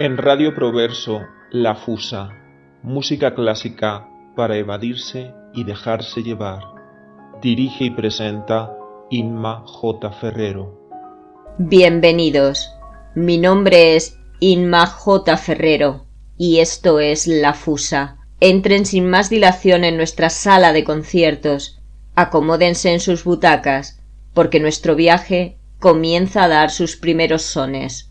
En Radio Proverso, La Fusa, música clásica para evadirse y dejarse llevar. Dirige y presenta Inma J. Ferrero. Bienvenidos. Mi nombre es Inma J. Ferrero y esto es La Fusa. Entren sin más dilación en nuestra sala de conciertos. Acomódense en sus butacas, porque nuestro viaje comienza a dar sus primeros sones.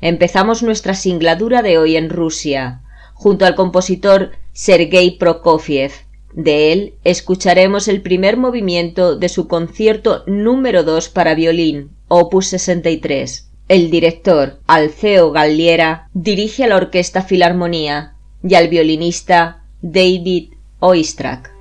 Empezamos nuestra singladura de hoy en Rusia, junto al compositor Sergei Prokofiev. De él escucharemos el primer movimiento de su concierto número dos para violín, opus 63. El director, Alceo Galliera, dirige a la Orquesta Filarmonía y al violinista David Oistrakh.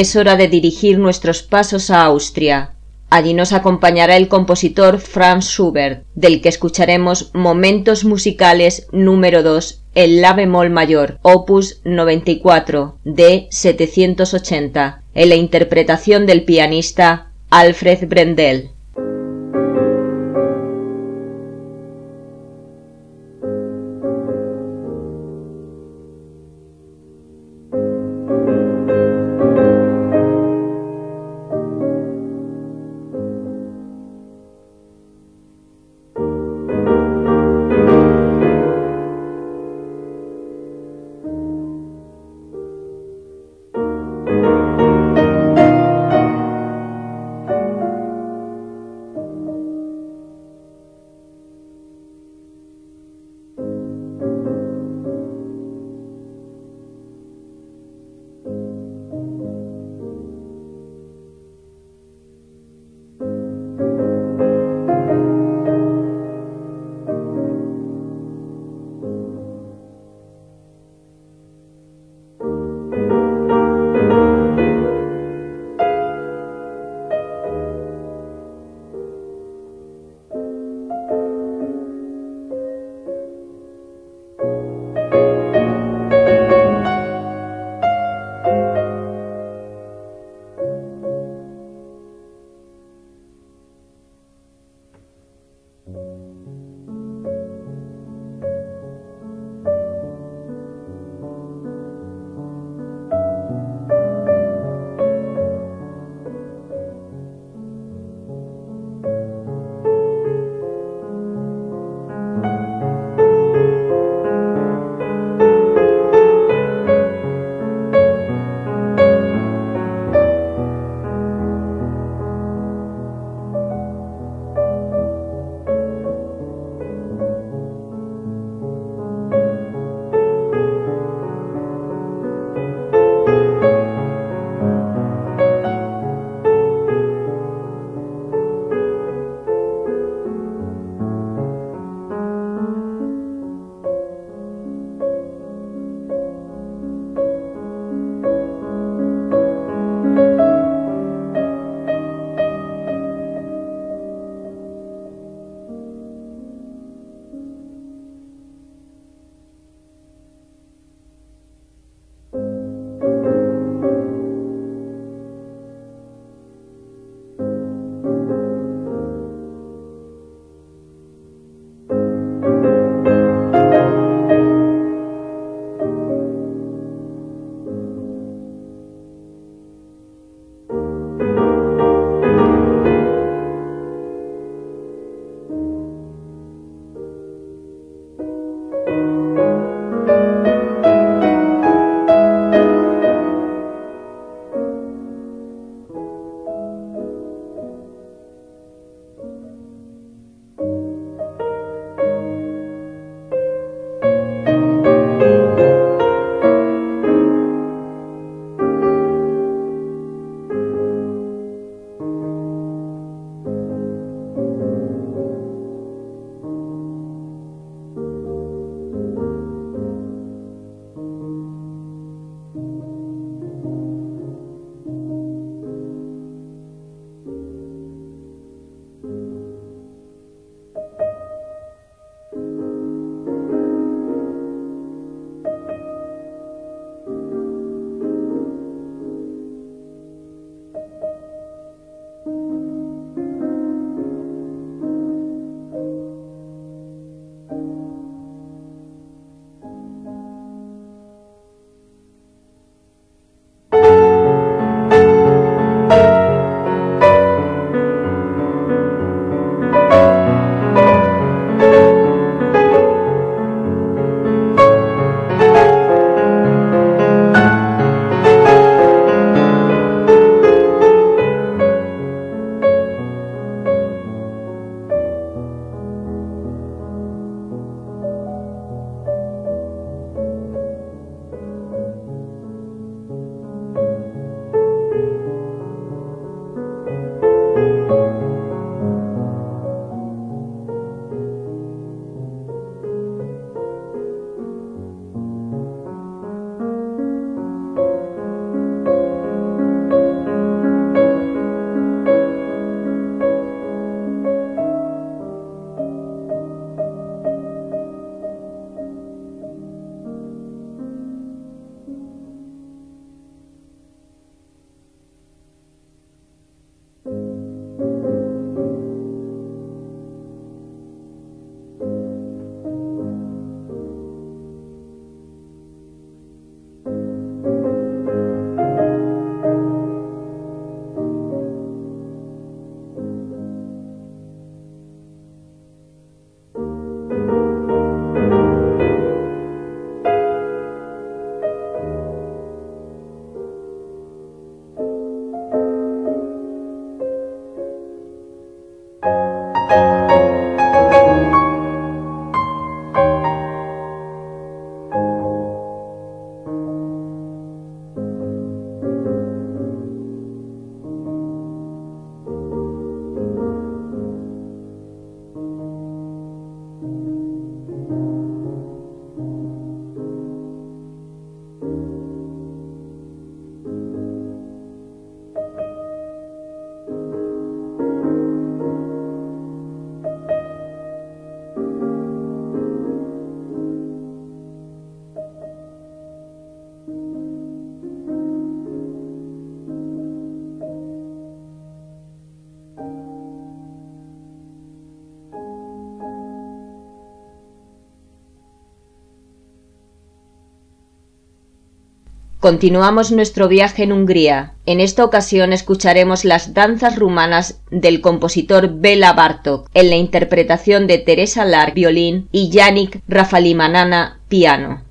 Es hora de dirigir nuestros pasos a Austria. Allí nos acompañará el compositor Franz Schubert, del que escucharemos Momentos Musicales número 2 en La bemol mayor, opus 94, de 780, en la interpretación del pianista Alfred Brendel. Continuamos nuestro viaje en Hungría. En esta ocasión escucharemos las danzas rumanas del compositor Bela Bartok en la interpretación de Teresa Lar, violín, y Yannick Rafalimanana, piano.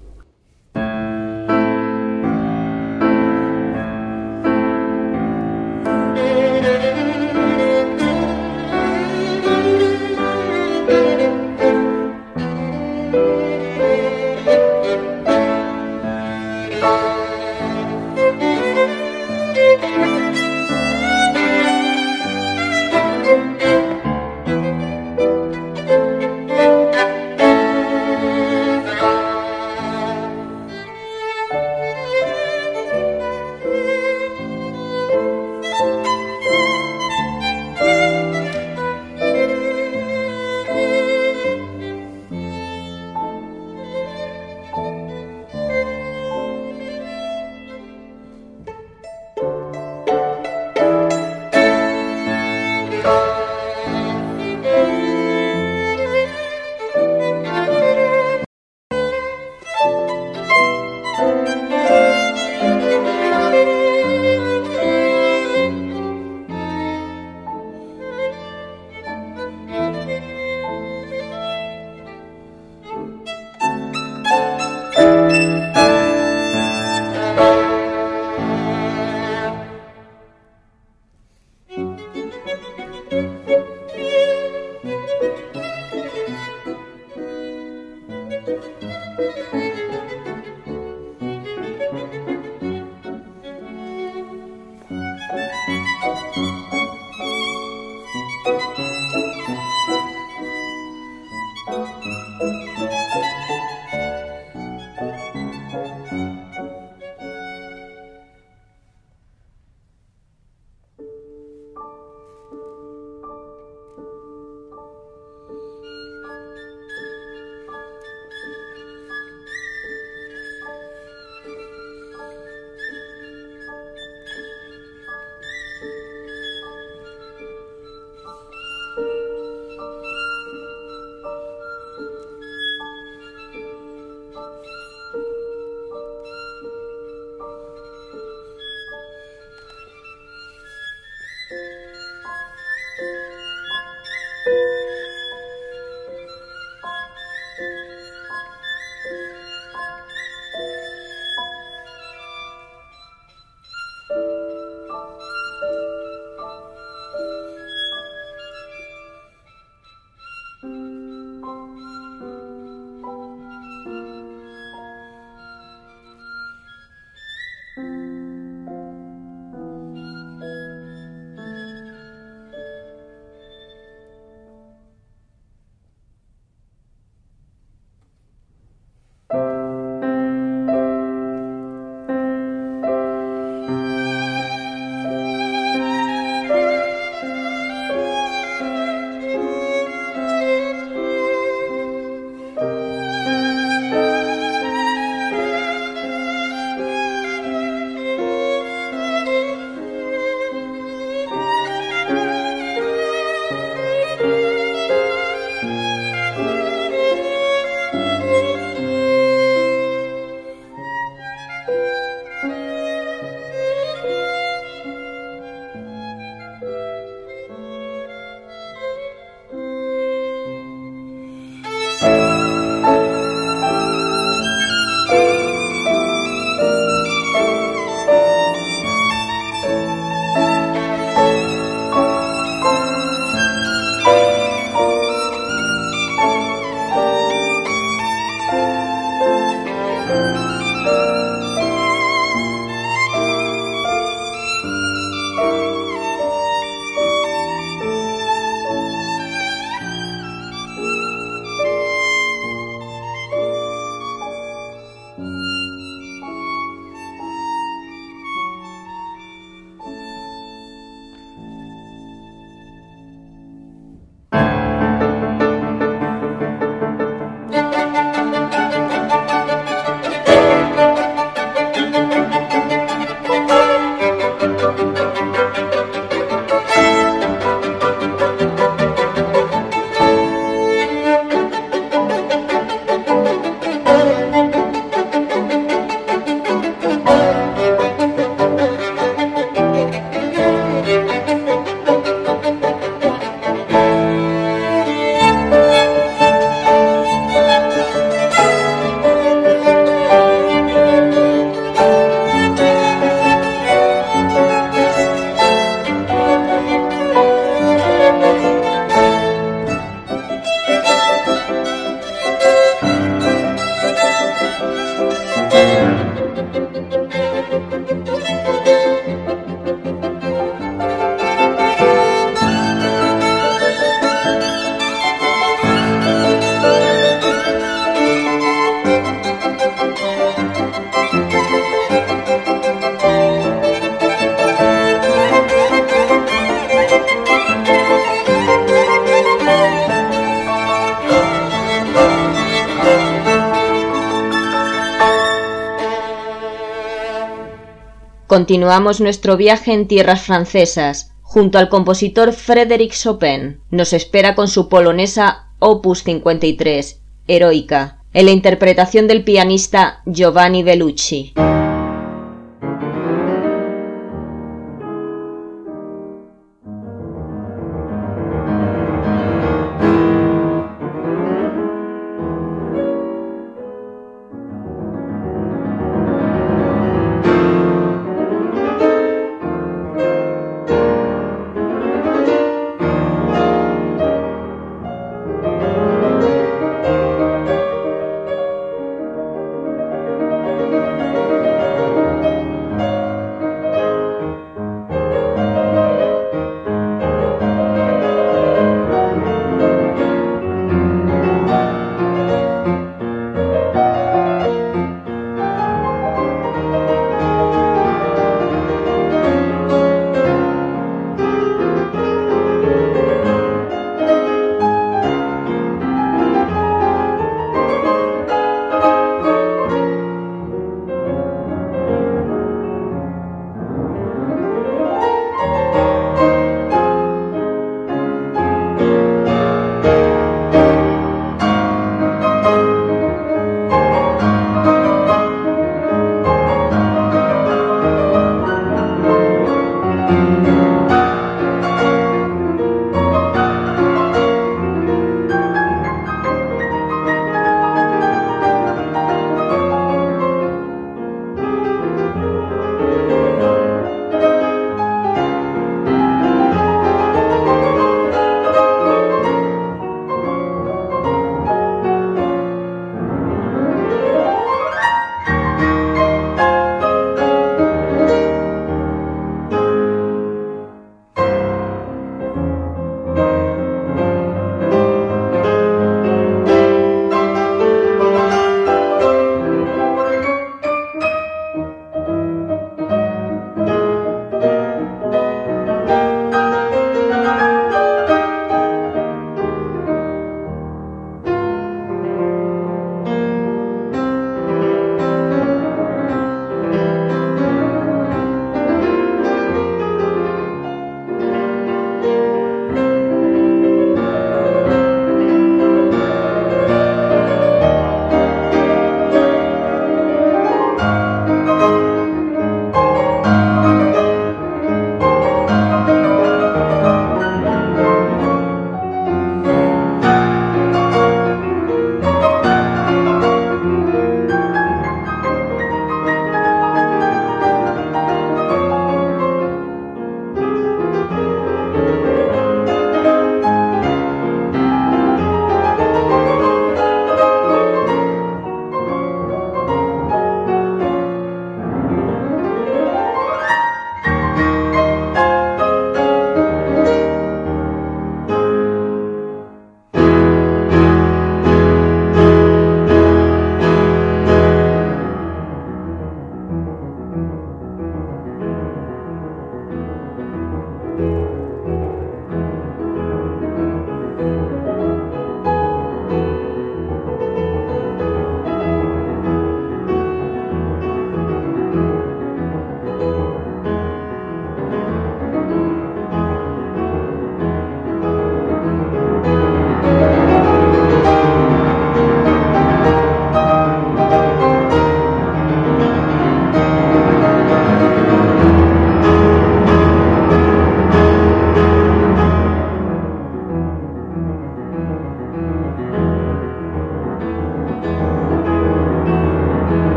Continuamos nuestro viaje en tierras francesas, junto al compositor Frédéric Chopin. Nos espera con su polonesa Opus 53, Heroica, en la interpretación del pianista Giovanni Bellucci.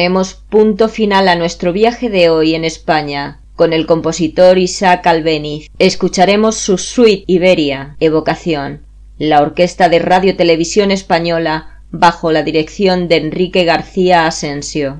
Ponemos punto final a nuestro viaje de hoy en España con el compositor Isaac Albeniz. Escucharemos su suite Iberia, Evocación, la Orquesta de Radio Televisión Española bajo la dirección de Enrique García Asensio.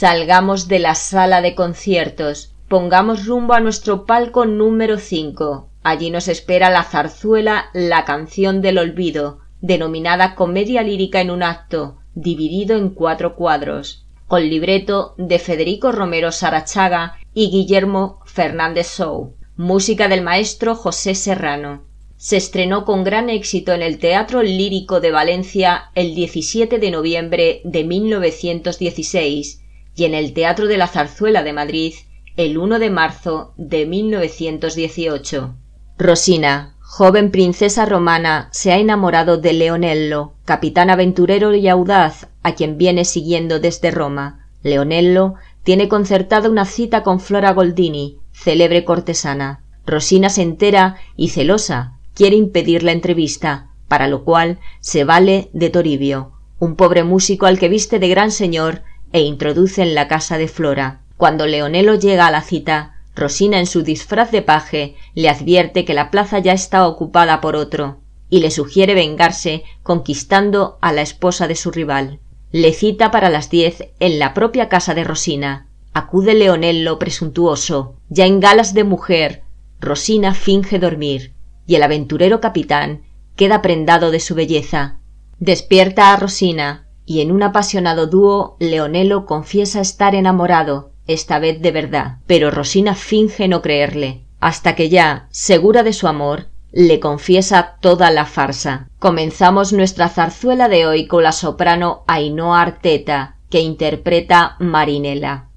Salgamos de la sala de conciertos, pongamos rumbo a nuestro palco número 5. Allí nos espera la zarzuela La canción del olvido, denominada comedia lírica en un acto, dividido en cuatro cuadros, con libreto de Federico Romero Sarachaga y Guillermo Fernández Sou, música del maestro José Serrano. Se estrenó con gran éxito en el Teatro Lírico de Valencia el 17 de noviembre de 1916 y en el Teatro de la Zarzuela de Madrid el 1 de marzo de 1918. Rosina, joven princesa romana, se ha enamorado de Leonello, capitán aventurero y audaz, a quien viene siguiendo desde Roma. Leonello tiene concertada una cita con Flora Goldini, célebre cortesana. Rosina se entera y celosa quiere impedir la entrevista, para lo cual se vale de Toribio, un pobre músico al que viste de gran señor e introduce en la casa de Flora. Cuando Leonelo llega a la cita, Rosina en su disfraz de paje le advierte que la plaza ya está ocupada por otro, y le sugiere vengarse conquistando a la esposa de su rival. Le cita para las diez en la propia casa de Rosina. Acude Leonello presuntuoso, ya en galas de mujer. Rosina finge dormir, y el aventurero capitán queda prendado de su belleza. Despierta a Rosina, y en un apasionado dúo Leonelo confiesa estar enamorado, esta vez de verdad, pero Rosina finge no creerle, hasta que ya, segura de su amor, le confiesa toda la farsa. Comenzamos nuestra zarzuela de hoy con la soprano Ainhoa Arteta, que interpreta Marinela.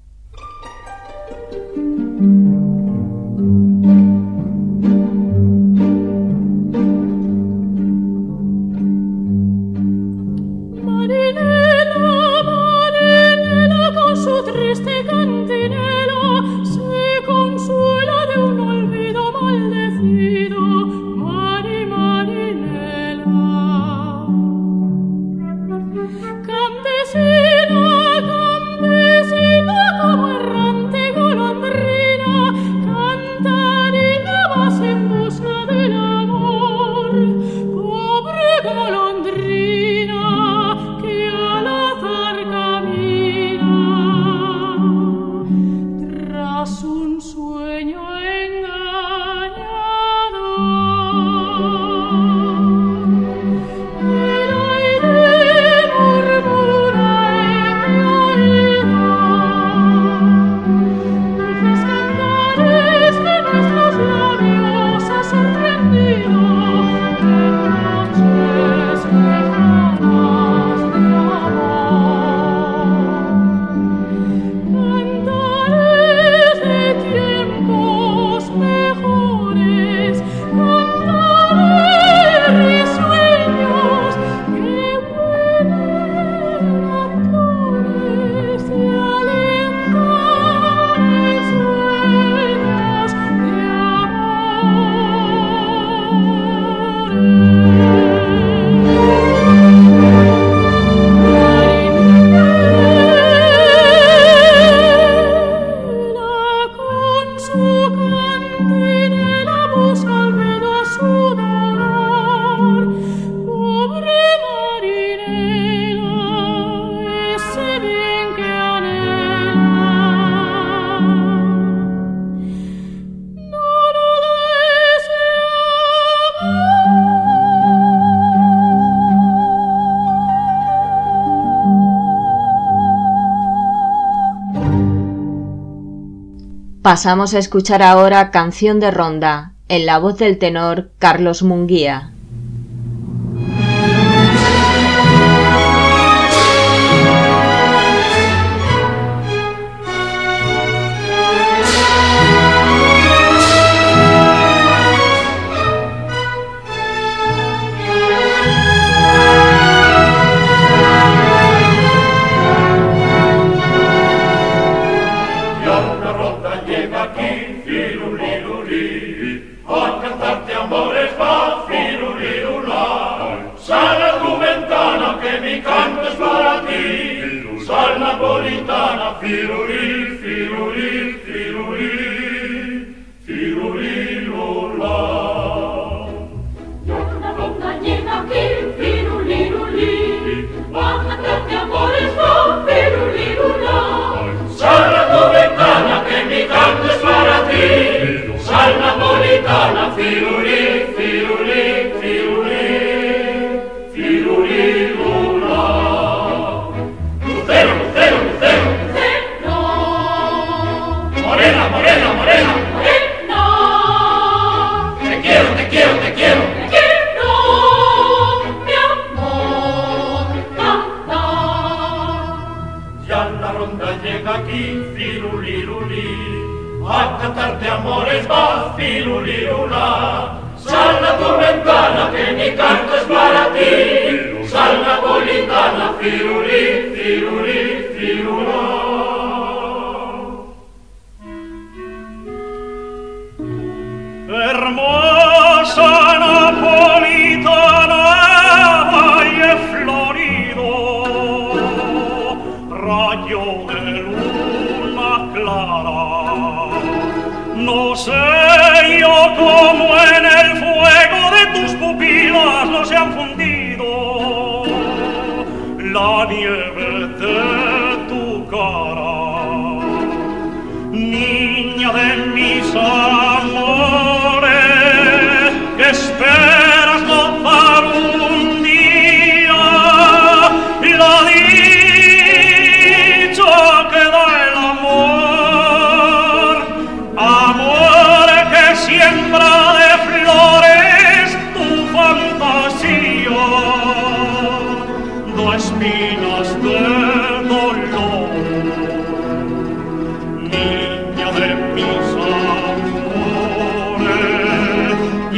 Pasamos a escuchar ahora Canción de Ronda, en la voz del tenor Carlos Munguía.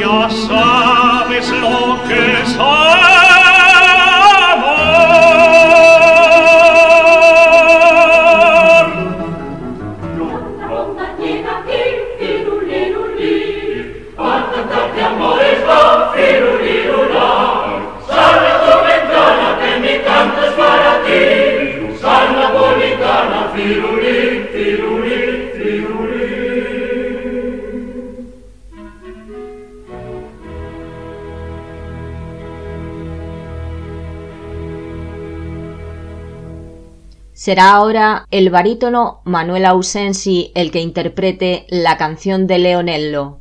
Amores, ya sabes lo que es Será ahora el barítono Manuel Ausensi el que interprete la canción de Leonello.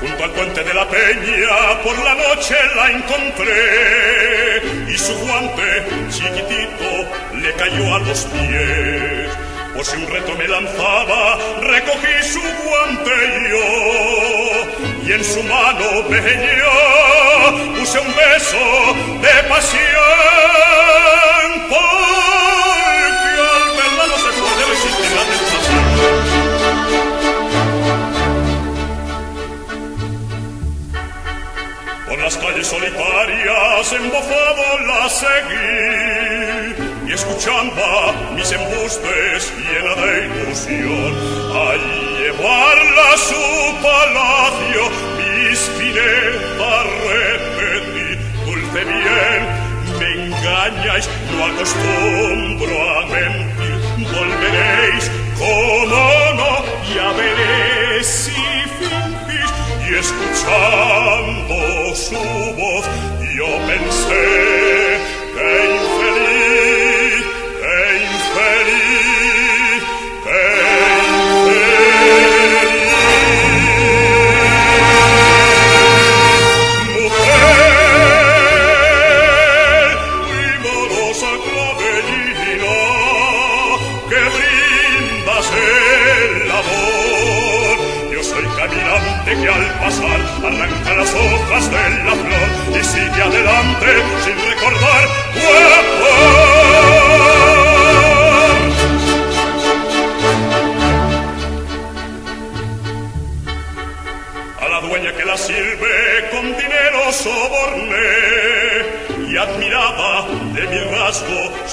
Junto al puente de la peña por la noche la encontré y su guante chiquitito le cayó a los pies. Por si un reto me lanzaba, recogí su guante yo y en su mano peña puse un beso de pasión. Porque al verla no se puede resistir la tentación. Por las calles solitarias embozado la seguí y escuchaba mis embustes llena de ilusión. Al llevarla a su palacio, mis finezas repetí, dulce bien, me engañáis, no acostumbro a mentir, volveréis, como no, ya veréis si fingís. Y escuchando su voz yo pensé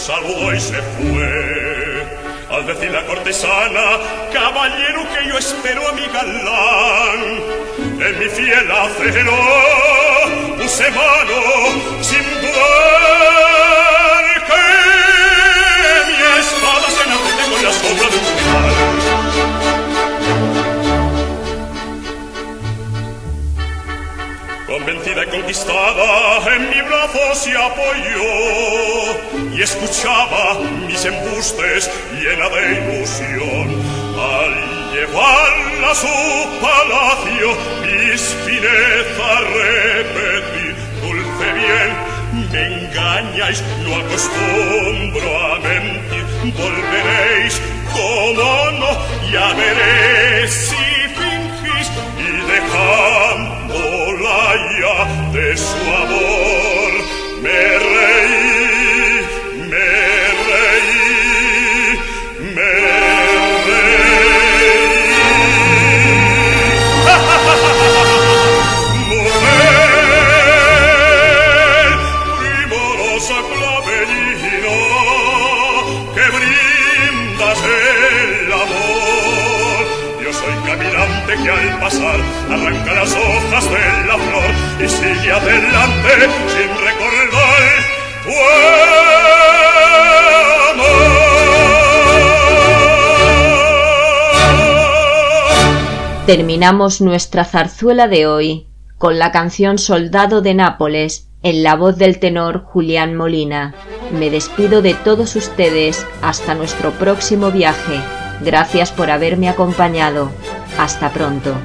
saludó y se fue. Al decir la cortesana, caballero que yo espero a mi galán, en mi fiel acero puse mano sin dudar que mi espada se enarrete con la sombra de un Convencida y conquistada, en mi brazo se apoyó y escuchaba mis embustes llena de ilusión. Al llevarla a su palacio, mis finezas repetí, dulce bien, me engañáis, no acostumbro a mentir, volveréis, como no, ya veréis si fingís y ya de su amor me reí, me reí, me reí. ¡Ja, ja, ja, Mujer primorosa clavellino que brindas el amor. Yo soy caminante que al pasar arranca las hojas de la flor y sigue adelante sin recordar tu Terminamos nuestra zarzuela de hoy con la canción Soldado de Nápoles en la voz del tenor Julián Molina. Me despido de todos ustedes hasta nuestro próximo viaje. Gracias por haberme acompañado. Hasta pronto.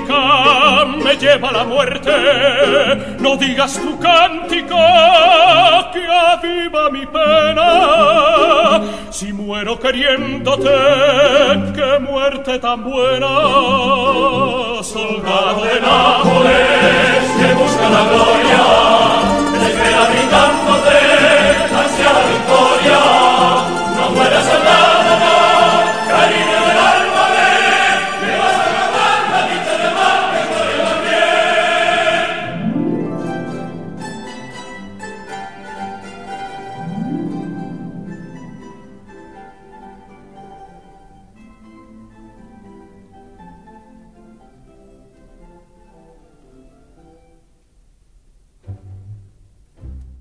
Me lleva a la muerte. No digas tu cántico